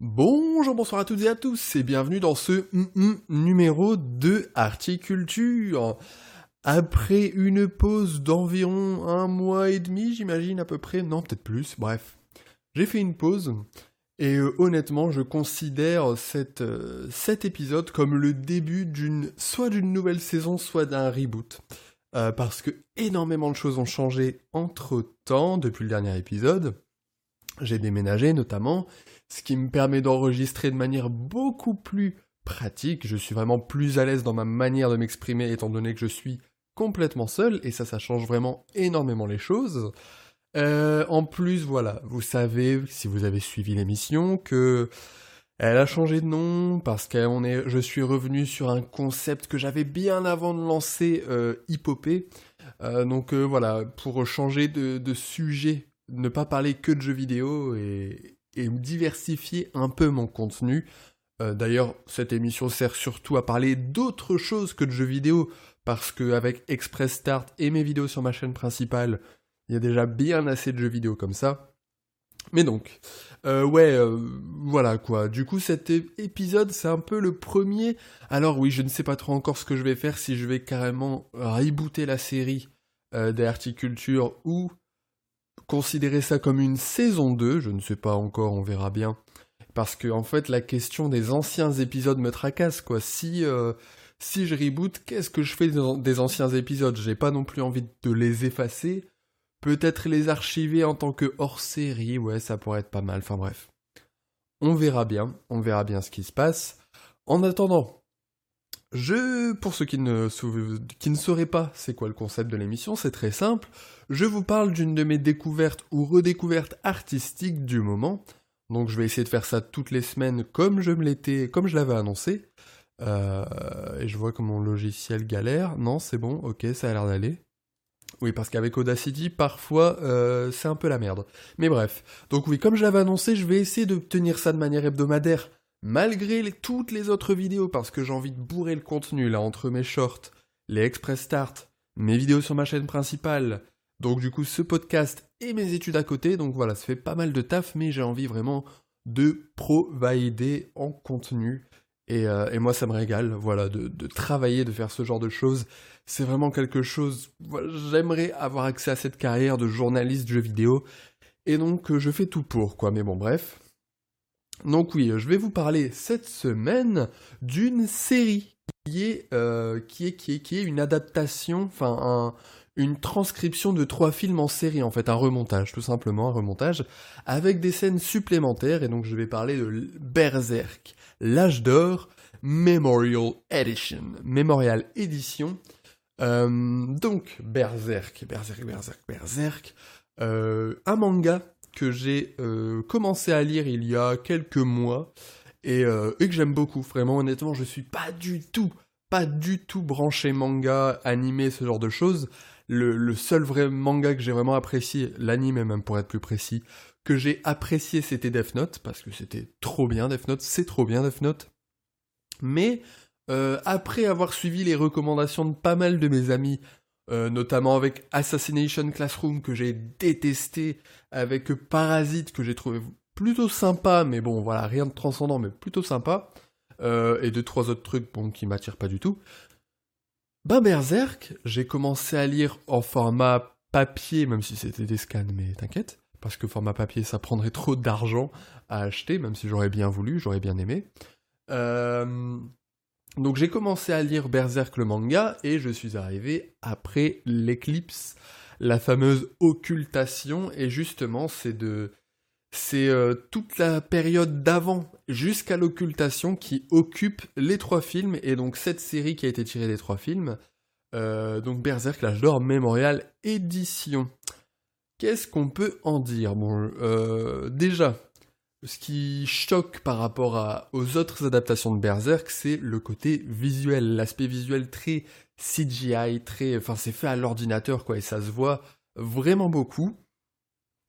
Bonjour, bonsoir à toutes et à tous et bienvenue dans ce numéro de Articulture. Après une pause d'environ un mois et demi, j'imagine à peu près, non peut-être plus, bref. J'ai fait une pause et euh, honnêtement je considère euh, cet épisode comme le début d'une soit d'une nouvelle saison, soit d'un reboot. Euh, parce que énormément de choses ont changé entre temps depuis le dernier épisode. J'ai déménagé notamment, ce qui me permet d'enregistrer de manière beaucoup plus pratique. Je suis vraiment plus à l'aise dans ma manière de m'exprimer étant donné que je suis complètement seul et ça, ça change vraiment énormément les choses. Euh, en plus, voilà, vous savez, si vous avez suivi l'émission, que elle a changé de nom parce que est, je suis revenu sur un concept que j'avais bien avant de lancer euh, Hippopée. Euh, donc euh, voilà, pour changer de, sujet, ne pas parler que de jeux vidéo et, et diversifier un peu mon contenu. D'ailleurs, cette émission sert surtout à parler d'autres choses que de jeux vidéo parce qu'avec Express Start et mes vidéos sur ma chaîne principale, il y a déjà bien assez de jeux vidéo comme ça. Mais donc, euh, ouais, euh, voilà quoi. Du coup, cet épisode, c'est un peu le premier. Alors oui, je ne sais pas trop encore ce que je vais faire, si je vais carrément rebooter la série euh, des Articulture ou considérer ça comme une saison 2, je ne sais pas encore, on verra bien. Parce que en fait, la question des anciens épisodes me tracasse, quoi. Si, euh, si je reboot, qu'est-ce que je fais des anciens épisodes? J'ai pas non plus envie de les effacer. Peut-être les archiver en tant que hors-série, ouais, ça pourrait être pas mal. Enfin bref. On verra bien, on verra bien ce qui se passe. En attendant, je, pour ceux qui ne, qui sauraient pas c'est quoi le concept de l'émission, c'est très simple. Je vous parle d'une de mes découvertes ou redécouvertes artistiques du moment. Donc je vais essayer de faire ça toutes les semaines comme je me l'étais, comme je l'avais annoncé. Euh, et je vois que mon logiciel galère. Non, c'est bon, ok, ça a l'air d'aller. Oui, parce qu'avec Audacity, parfois, euh, c'est un peu la merde. Mais bref. Donc oui, comme je l'avais annoncé, je vais essayer de tenir ça de manière hebdomadaire, malgré toutes les autres vidéos, parce que j'ai envie de bourrer le contenu, là, entre mes shorts, les Express Start, mes vidéos sur ma chaîne principale, donc du coup, ce podcast et mes études à côté. Donc voilà, ça fait pas mal de taf, mais j'ai envie vraiment de provider en contenu. Et, euh, moi, ça me régale, voilà, de, de, travailler, de faire ce genre de choses c'est vraiment quelque chose. J'aimerais avoir accès à cette carrière de journaliste jeu vidéo. Et donc, euh, je fais tout pour, quoi. Mais bon, bref. Donc oui, je vais vous parler cette semaine d'une série qui est, euh, qui est, qui est, qui est une adaptation, enfin une transcription de trois films en série, en fait, un remontage, tout simplement, un remontage, avec des scènes supplémentaires, et donc je vais parler de Berserk, l'âge d'or, Memorial Edition, Memorial Edition, euh, donc, Berserk, Berserk, Berserk, Berserk, euh, un manga que j'ai euh, commencé à lire il y a quelques mois et, que j'aime beaucoup. Vraiment, honnêtement, je suis pas du tout, pas du tout branché manga, animé, ce genre de choses. Le, seul vrai manga que j'ai vraiment apprécié, l'anime même pour être plus précis, que j'ai apprécié c'était Death Note, parce que c'était trop bien Death Note, c'est trop bien Death Note. Mais euh, après avoir suivi les recommandations de pas mal de mes amis, euh, notamment avec Assassination Classroom que j'ai détesté, avec Parasite que j'ai trouvé plutôt sympa, mais bon voilà, rien de transcendant, mais plutôt sympa, euh, et deux trois autres trucs bon, qui m'attirent pas du tout. Ben j'ai commencé à lire en format papier, même si c'était des scans, mais t'inquiète, parce que format papier ça prendrait trop d'argent à acheter, même si j'aurais bien voulu, j'aurais bien aimé. Euh, donc j'ai commencé à lire Berserk le manga et je suis arrivé après l'éclipse, la fameuse occultation et justement c'est de c'est euh, toute la période d'avant jusqu'à l'occultation qui occupe les trois films et donc cette série qui a été tirée des trois films. Euh, donc Berserk l'âge d'or Memorial édition. Qu'est-ce qu'on peut en dire? Bon, euh, déjà, ce qui choque par rapport aux autres adaptations de Berserk, c'est le côté visuel, l'aspect visuel très CGI, très, enfin c'est fait à l'ordinateur quoi, et ça se voit vraiment beaucoup.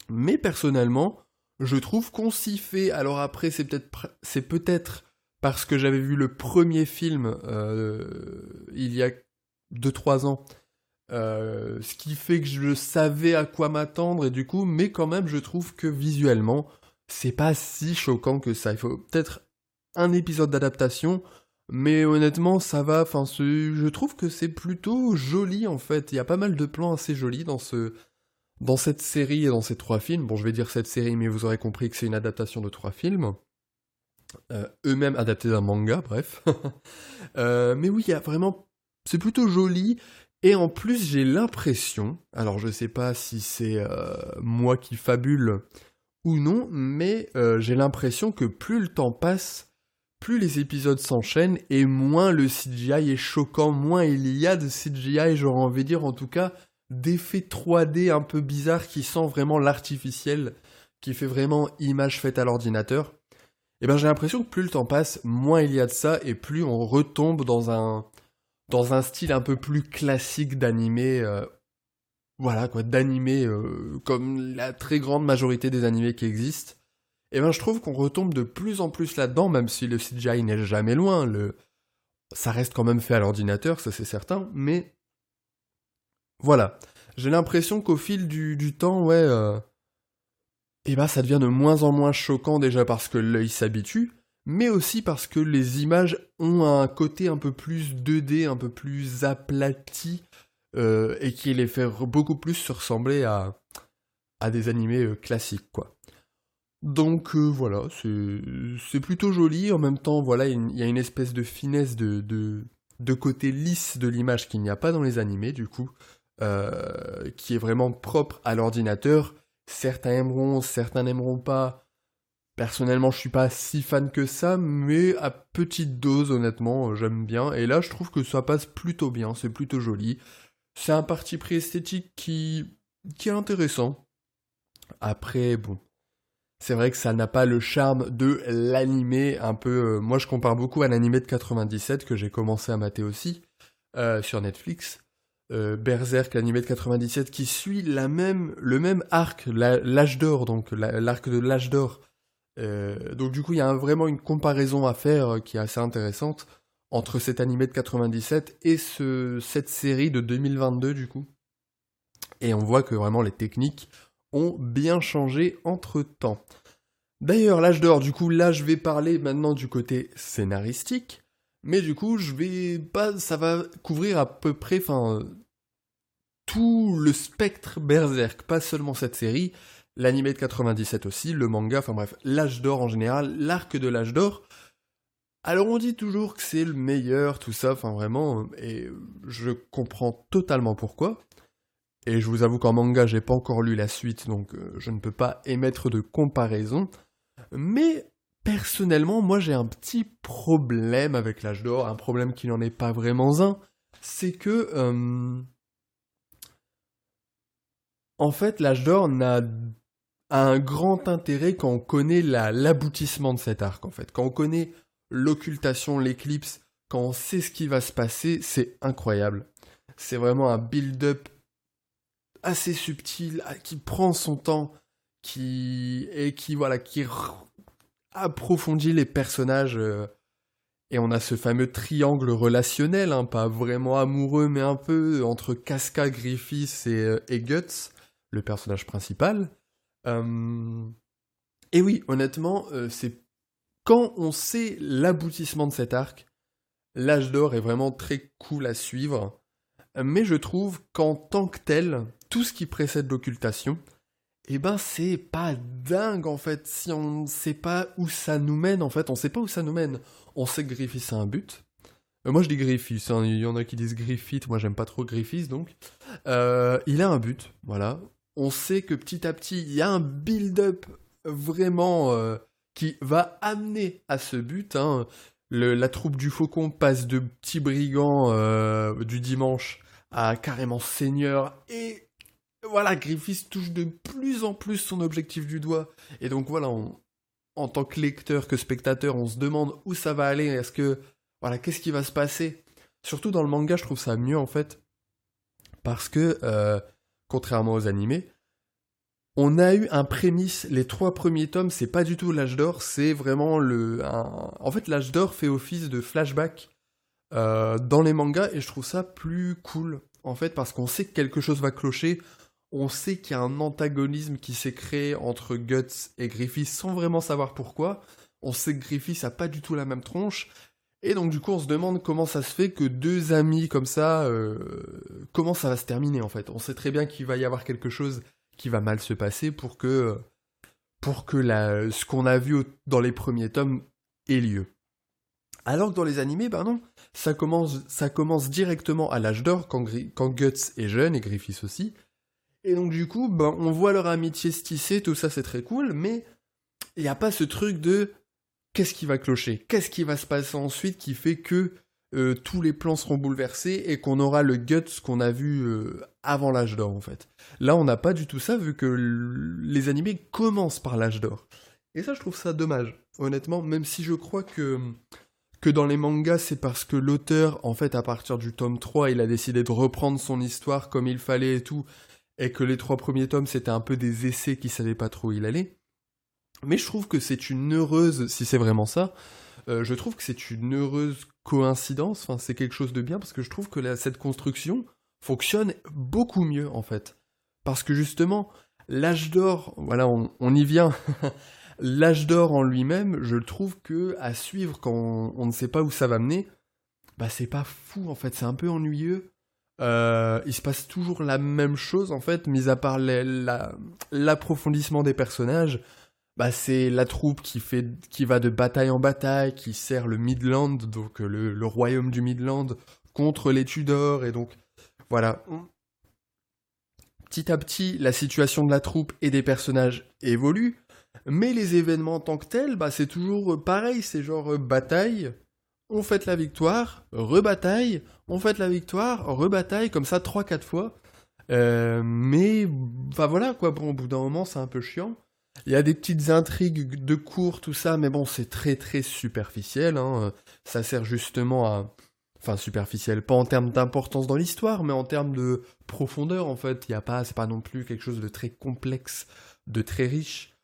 Mais personnellement, je trouve qu'on s'y fait. Alors après, c'est peut-être, parce que j'avais vu le premier film euh, il y a 2-3 ans, euh, ce qui fait que je savais à quoi m'attendre et du coup, mais quand même, je trouve que visuellement, c'est pas si choquant que ça. Il faut peut-être un épisode d'adaptation, mais honnêtement, ça va. Enfin, je trouve que c'est plutôt joli en fait. Il y a pas mal de plans assez jolis dans ce, dans cette série et dans ces trois films. Bon, je vais dire cette série, mais vous aurez compris que c'est une adaptation de trois films. Euh, eux-mêmes adaptés d'un manga, bref. Euh, mais oui, il y a vraiment. C'est plutôt joli. Et en plus, j'ai l'impression, alors je sais pas si c'est euh, moi qui fabule ou non, mais j'ai l'impression que plus le temps passe, plus les épisodes s'enchaînent et moins le CGI est choquant, moins il y a de CGI, j'aurais envie de dire en tout cas, d'effets 3D un peu bizarres qui sent vraiment l'artificiel, qui fait vraiment image faite à l'ordinateur. Et eh ben j'ai l'impression que plus le temps passe, moins il y a de ça et plus on retombe dans un dans un style un peu plus classique d'animé euh, voilà quoi, d'animé euh, comme la très grande majorité des animés qui existent. Et eh ben je trouve qu'on retombe de plus en plus là-dedans, même si le CGI n'est jamais loin, le... ça reste quand même fait à l'ordinateur, ça c'est certain, mais voilà. J'ai l'impression qu'au fil du, temps, ouais, euh... eh ben ça devient de moins en moins choquant déjà parce que l'œil s'habitue, mais aussi parce que les images ont un côté un peu plus 2D, un peu plus aplati, euh, et qui les fait beaucoup plus se ressembler à, à des animés euh, classiques, quoi. Donc euh, voilà, c'est plutôt joli. En même temps, voilà, il y a une espèce de finesse de, de, côté lisse de l'image qu'il n'y a pas dans les animés, du coup, qui est vraiment propre à l'ordinateur. Certains aimeront, certains n'aimeront pas. Personnellement, je suis pas si fan que ça, mais à petite dose, honnêtement, j'aime bien. Et là, je trouve que ça passe plutôt bien, c'est plutôt joli. C'est un parti pris esthétique qui, qui est intéressant. Après, bon, c'est vrai que ça n'a pas le charme de l'animé un peu. Euh, moi, je compare beaucoup à l'animé de 97 que j'ai commencé à mater aussi euh, sur Netflix. Euh, Berserk, l'animé de 97, qui suit le même arc, l'âge d'or, donc l'arc de l'âge d'or. donc du coup, il y a vraiment une comparaison à faire qui est assez intéressante entre cet animé de 97 et ce, cette série de 2022 du coup. Et on voit que vraiment les techniques ont bien changé entre temps. D'ailleurs, l'âge d'or, du coup, là, je vais parler maintenant du côté scénaristique, mais du coup, je vais pas, ça va couvrir à peu près, tout le spectre Berserk, pas seulement cette série, l'anime de 97 aussi, le manga, enfin bref, l'âge d'or en général, l'arc de l'âge d'or. Alors on dit toujours que c'est le meilleur, tout ça, enfin vraiment, et je comprends totalement pourquoi. Et je vous avoue qu'en manga, j'ai pas encore lu la suite, donc euh, je ne peux pas émettre de comparaison. Mais personnellement, moi j'ai un petit problème avec l'âge d'or, un problème qui n'en est pas vraiment un. C'est que. Euh, en fait, l'âge d'or n'a un grand intérêt quand on connaît l'aboutissement de cet arc, en fait. Quand on connaît l'occultation, l'éclipse, quand on sait ce qui va se passer, c'est incroyable. C'est vraiment un build-up assez subtil, ah, qui prend son temps, qui et qui voilà, qui approfondit les personnages. Euh, et on a ce fameux triangle relationnel, hein, pas vraiment amoureux, mais un peu entre Casca, Griffiths et, euh, et Guts, le personnage principal. Euh, et oui, honnêtement, c'est quand on sait l'aboutissement de cet arc, l'âge d'or est vraiment très cool à suivre. Mais je trouve qu'en tant que tel, tout ce qui précède l'occultation, eh ben c'est pas dingue en fait. Si on ne sait pas où ça nous mène, en fait, on sait pas où ça nous mène. On sait que Griffith a un but. Euh, moi je dis Griffith, hein. il y en a qui disent Griffith, moi j'aime pas trop Griffith donc. Euh, il a un but, voilà. On sait que petit à petit, il y a un build-up vraiment euh, qui va amener à ce but. Hein. la troupe du faucon passe de petits brigands du dimanche à carrément seigneur et voilà, Griffith touche de plus en plus son objectif du doigt. Et donc voilà, en tant que lecteur, que spectateur, on se demande où ça va aller. Est-ce que. Voilà, qu'est-ce qui va se passer? Surtout dans le manga, je trouve ça mieux en fait. Parce que, euh, contrairement aux animés, on a eu un prémisse. Les trois premiers tomes, c'est pas du tout l'âge d'or, c'est vraiment le. En fait, l'âge d'or fait office de flashback euh, dans les mangas et je trouve ça plus cool. En fait, parce qu'on sait que quelque chose va clocher On sait qu'il y a un antagonisme qui s'est créé entre Guts et Griffith sans vraiment savoir pourquoi. On sait que Griffith a pas du tout la même tronche. Et donc du coup on se demande comment ça se fait que deux amis comme ça, euh, comment ça va se terminer en fait. On sait très bien qu'il va y avoir quelque chose qui va mal se passer pour que, pour que la, ce qu'on a vu dans les premiers tomes ait lieu. Alors que dans les animés, ben non, ça commence, ça commence directement à l'âge d'or, quand, quand, Guts est jeune, et Griffiths aussi. Et donc du coup, ben, on voit leur amitié se tisser, tout ça c'est très cool, mais il n'y a pas ce truc de qu'est-ce qui va clocher, qu'est-ce qui va se passer ensuite qui fait que euh, tous les plans seront bouleversés et qu'on aura le Guts qu'on a vu euh, avant l'âge d'or en fait. Là on n'a pas du tout ça vu que les animés commencent par l'âge d'or. Et ça je trouve ça dommage, honnêtement, même si je crois que que dans les mangas, c'est parce que l'auteur, en fait, à partir du tome 3, il a décidé de reprendre son histoire comme il fallait et tout, et que les trois premiers tomes, c'était un peu des essais qui savaient pas trop où il allait. Mais je trouve que c'est une heureuse, si c'est vraiment ça, euh, je trouve que c'est une heureuse coïncidence, enfin, c'est quelque chose de bien, parce que je trouve que cette construction fonctionne beaucoup mieux, en fait. Parce que justement, l'âge d'or, voilà, on y vient, L'âge d'or en lui-même, je trouve que à suivre quand on, ne sait pas où ça va mener, bah c'est pas fou en fait, c'est un peu ennuyeux. Euh, il se passe toujours la même chose en fait, mis à part l'approfondissement des personnages. Bah c'est la troupe qui fait, qui va de bataille en bataille, qui sert le Midland, donc le, le royaume du Midland, contre les Tudors et donc voilà. Petit à petit, la situation de la troupe et des personnages évolue. Mais les événements en tant que tels, bah, c'est toujours euh, pareil, c'est genre euh, bataille, on fait la victoire, rebataille, on fait la victoire, rebataille, comme ça 3-4 fois. Euh, mais, enfin voilà, quoi, bon, au bout d'un moment, c'est un peu chiant. Il y a des petites intrigues de cours, tout ça, mais bon, c'est très très superficiel. Hein. Ça sert justement à. Enfin, superficiel, pas en termes d'importance dans l'histoire, mais en termes de profondeur, en fait. Il y a pas, c'est pas non plus quelque chose de très complexe, de très riche.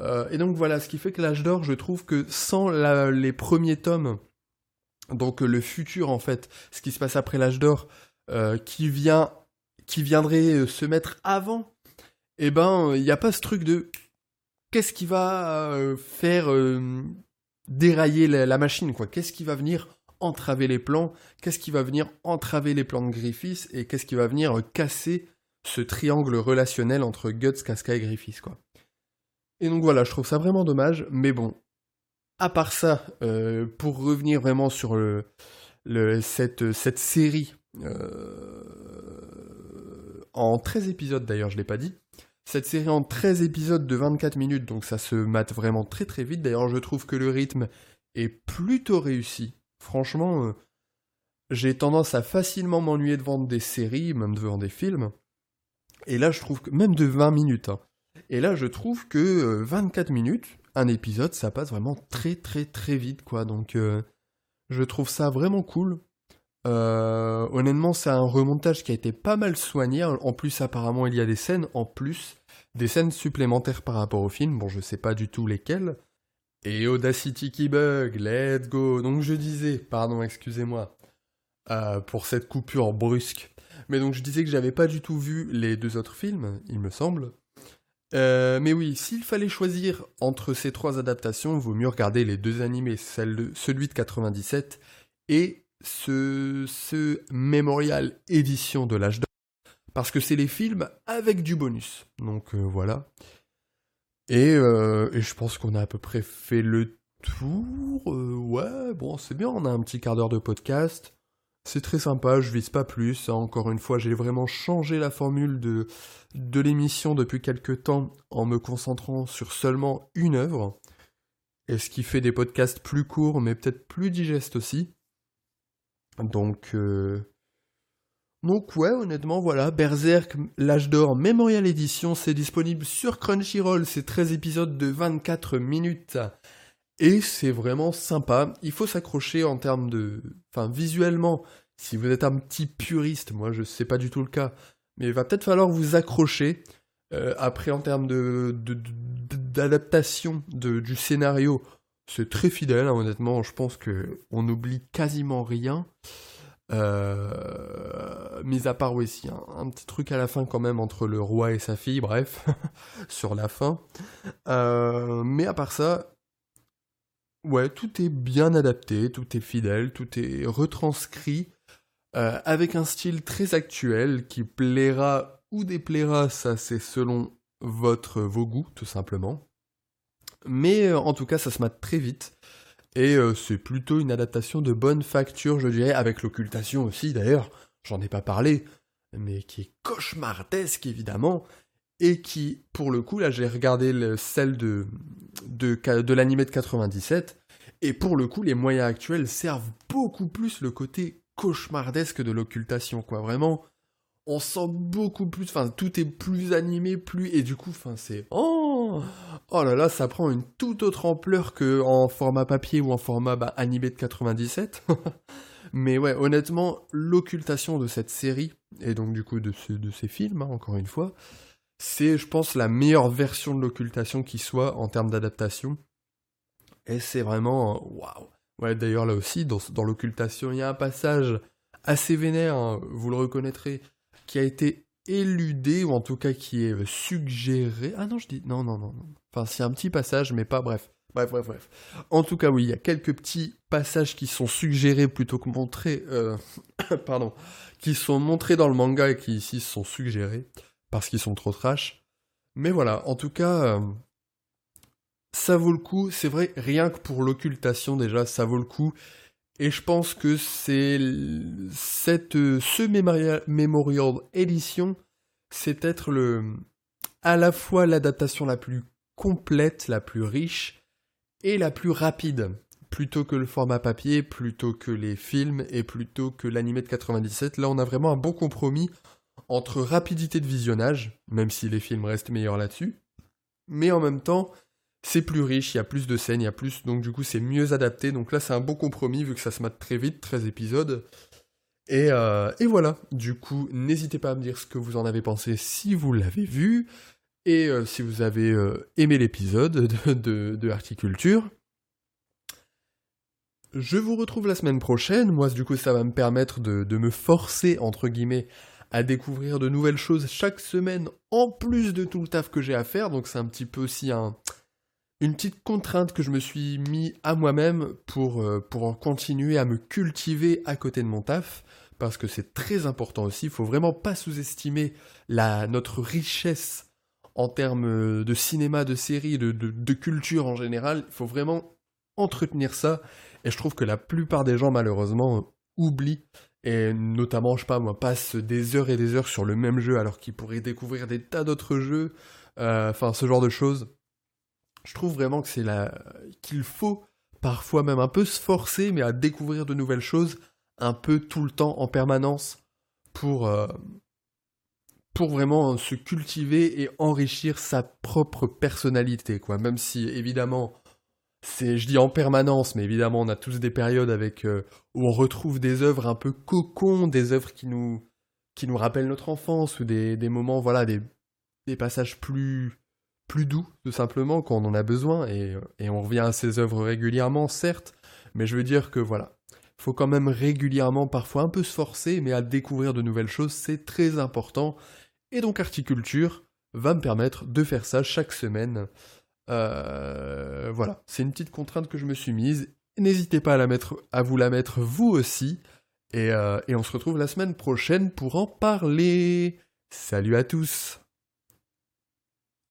Euh, et donc voilà, ce qui fait que l'âge d'or, je trouve que sans les premiers tomes, donc le futur en fait, ce qui se passe après l'âge d'or, euh, qui vient, qui viendrait euh, se mettre avant, eh ben il n'y a pas ce truc de qu'est-ce qui va faire dérailler la, machine quoi, qu'est-ce qui va venir entraver les plans, qu'est-ce qui va venir entraver les plans de Griffiths? Et qu'est-ce qui va venir casser ce triangle relationnel entre Guts, Casca et Griffiths quoi? Et donc voilà, je trouve ça vraiment dommage, mais bon, à part ça, euh, pour revenir vraiment sur cette, série, euh, en 13 épisodes d'ailleurs, je l'ai pas dit, cette série en 13 épisodes de 24 minutes, donc ça se mate vraiment très très vite, d'ailleurs je trouve que le rythme est plutôt réussi. Franchement, euh, j'ai tendance à facilement m'ennuyer devant des séries, même devant des films, et là je trouve que, même de 20 minutes, hein, et là, je trouve que 24 euh, minutes, un épisode, ça passe vraiment très très très vite, quoi. Donc, euh, je trouve ça vraiment cool. Euh, honnêtement, c'est un remontage qui a été pas mal soigné. En plus, apparemment, il y a des scènes en plus, des scènes supplémentaires par rapport au film. Bon, je sais pas du tout lesquelles. Et Audacity qui bug, let's go. Donc, je disais, pardon, excusez-moi, pour cette coupure brusque. Mais donc, je disais que j'avais pas du tout vu les deux autres films, il me semble. Euh, mais oui, s'il fallait choisir entre ces trois adaptations, il vaut mieux regarder les deux animés, celui de 97 et ce, Memorial édition de l'âge d'or, parce que c'est les films avec du bonus. Donc euh, voilà. Et, euh, et, je pense qu'on a à peu près fait le tour. ouais, bon, c'est bien, on a un petit quart d'heure de podcast. C'est très sympa, je vise pas plus. Hein. Encore une fois, j'ai vraiment changé la formule de, de l'émission depuis quelques temps en me concentrant sur seulement une œuvre. Et ce qui fait des podcasts plus courts, mais peut-être plus digestes aussi. Donc, euh... donc ouais, honnêtement, voilà, Berserk, l'âge d'or, Memorial Edition, c'est disponible sur Crunchyroll, c'est 13 épisodes de 24 minutes. Et c'est vraiment sympa. Il faut s'accrocher en termes de. Enfin, visuellement, si vous êtes un petit puriste, moi je sais pas du tout le cas, mais il va peut-être falloir vous accrocher. Euh, après, en termes de, d'adaptation du scénario, c'est très fidèle, hein, honnêtement. Je pense qu'on n'oublie quasiment rien. Euh, mis à part, oui, si, un, un, petit truc à la fin quand même entre le roi et sa fille, bref, sur la fin. Euh, mais à part ça, ouais, tout est bien adapté, tout est fidèle, tout est retranscrit euh, avec un style très actuel qui plaira ou déplaira, ça c'est selon votre, vos goûts, tout simplement. Mais en tout cas, ça se mate très vite. Et euh, c'est plutôt une adaptation de bonne facture, je dirais, avec l'occultation aussi d'ailleurs, j'en ai pas parlé, mais qui est cauchemardesque évidemment, et qui, pour le coup, là j'ai regardé celle de, de, de l'animé de 97, et pour le coup, les moyens actuels servent beaucoup plus le côté cauchemardesque de l'occultation, quoi, vraiment on sent beaucoup plus, enfin tout est plus animé, plus et du coup, enfin c'est oh oh là là, ça prend une toute autre ampleur que en format papier ou en format bah, animé de 97. Mais ouais, honnêtement, l'occultation de cette série et donc du coup de, ces films, hein, encore une fois, c'est, je pense, la meilleure version de l'occultation qui soit en termes d'adaptation. Et c'est vraiment waouh. Ouais, d'ailleurs là aussi, dans, dans l'occultation, il y a un passage assez vénère, hein, vous le reconnaîtrez qui a été éludé, ou en tout cas qui est suggéré. Ah non, je dis. Non, non, non, non. Enfin, c'est un petit passage, mais pas bref. Bref, bref, bref. En tout cas, oui, il y a quelques petits passages qui sont suggérés plutôt que montrés. Euh, pardon. Qui sont montrés dans le manga et qui ici sont suggérés. Parce qu'ils sont trop trash. Mais voilà, en tout cas. Euh, ça vaut le coup, c'est vrai, rien que pour l'occultation déjà, ça vaut le coup. Et je pense que c'est cette ce Memorial, Memorial Edition, c'est peut-être le à la fois l'adaptation la plus complète, la plus riche et la plus rapide, plutôt que le format papier, plutôt que les films et plutôt que l'animé de 97. Là, on a vraiment un bon compromis entre rapidité de visionnage, même si les films restent meilleurs là-dessus, mais en même temps c'est plus riche, il y a plus de scènes, il y a plus, donc du coup c'est mieux adapté. Donc là c'est un bon compromis vu que ça se mate très vite, 13 épisodes. Euh, et voilà, du coup n'hésitez pas à me dire ce que vous en avez pensé si vous l'avez vu, et euh, si vous avez euh, aimé l'épisode de, de. Je vous retrouve la semaine prochaine, moi du coup ça va me permettre de, me forcer, entre guillemets, à découvrir de nouvelles choses chaque semaine, en plus de tout le taf que j'ai à faire, donc c'est un petit peu aussi un une petite contrainte que je me suis mis à moi-même pour, euh, pour continuer à me cultiver à côté de mon taf, parce que c'est très important aussi, il faut vraiment pas sous-estimer notre richesse en termes de cinéma, de séries, de, culture en général, il faut vraiment entretenir ça, et je trouve que la plupart des gens malheureusement oublient, et notamment, je sais pas moi, passent des heures et des heures sur le même jeu alors qu'ils pourraient découvrir des tas d'autres jeux, euh, enfin ce genre de choses. Je trouve vraiment que c'est la qu'il faut parfois même un peu se forcer, mais à découvrir de nouvelles choses un peu tout le temps en permanence pour euh, pour vraiment se cultiver et enrichir sa propre personnalité quoi. Même si évidemment c'est je dis en permanence, mais évidemment on a tous des périodes avec euh, où on retrouve des œuvres un peu cocons, des œuvres qui nous qui nous rappellent notre enfance ou des, des moments voilà des des passages plus plus doux, tout simplement, quand on en a besoin, et, et on revient à ses œuvres régulièrement, certes, mais je veux dire que voilà, faut quand même régulièrement, parfois un peu se forcer, mais à découvrir de nouvelles choses, c'est très important. Et donc Articulture va me permettre de faire ça chaque semaine. Euh, voilà, c'est une petite contrainte que je me suis mise. N'hésitez pas à, vous la mettre vous aussi. Euh, et on se retrouve la semaine prochaine pour en parler. Salut à tous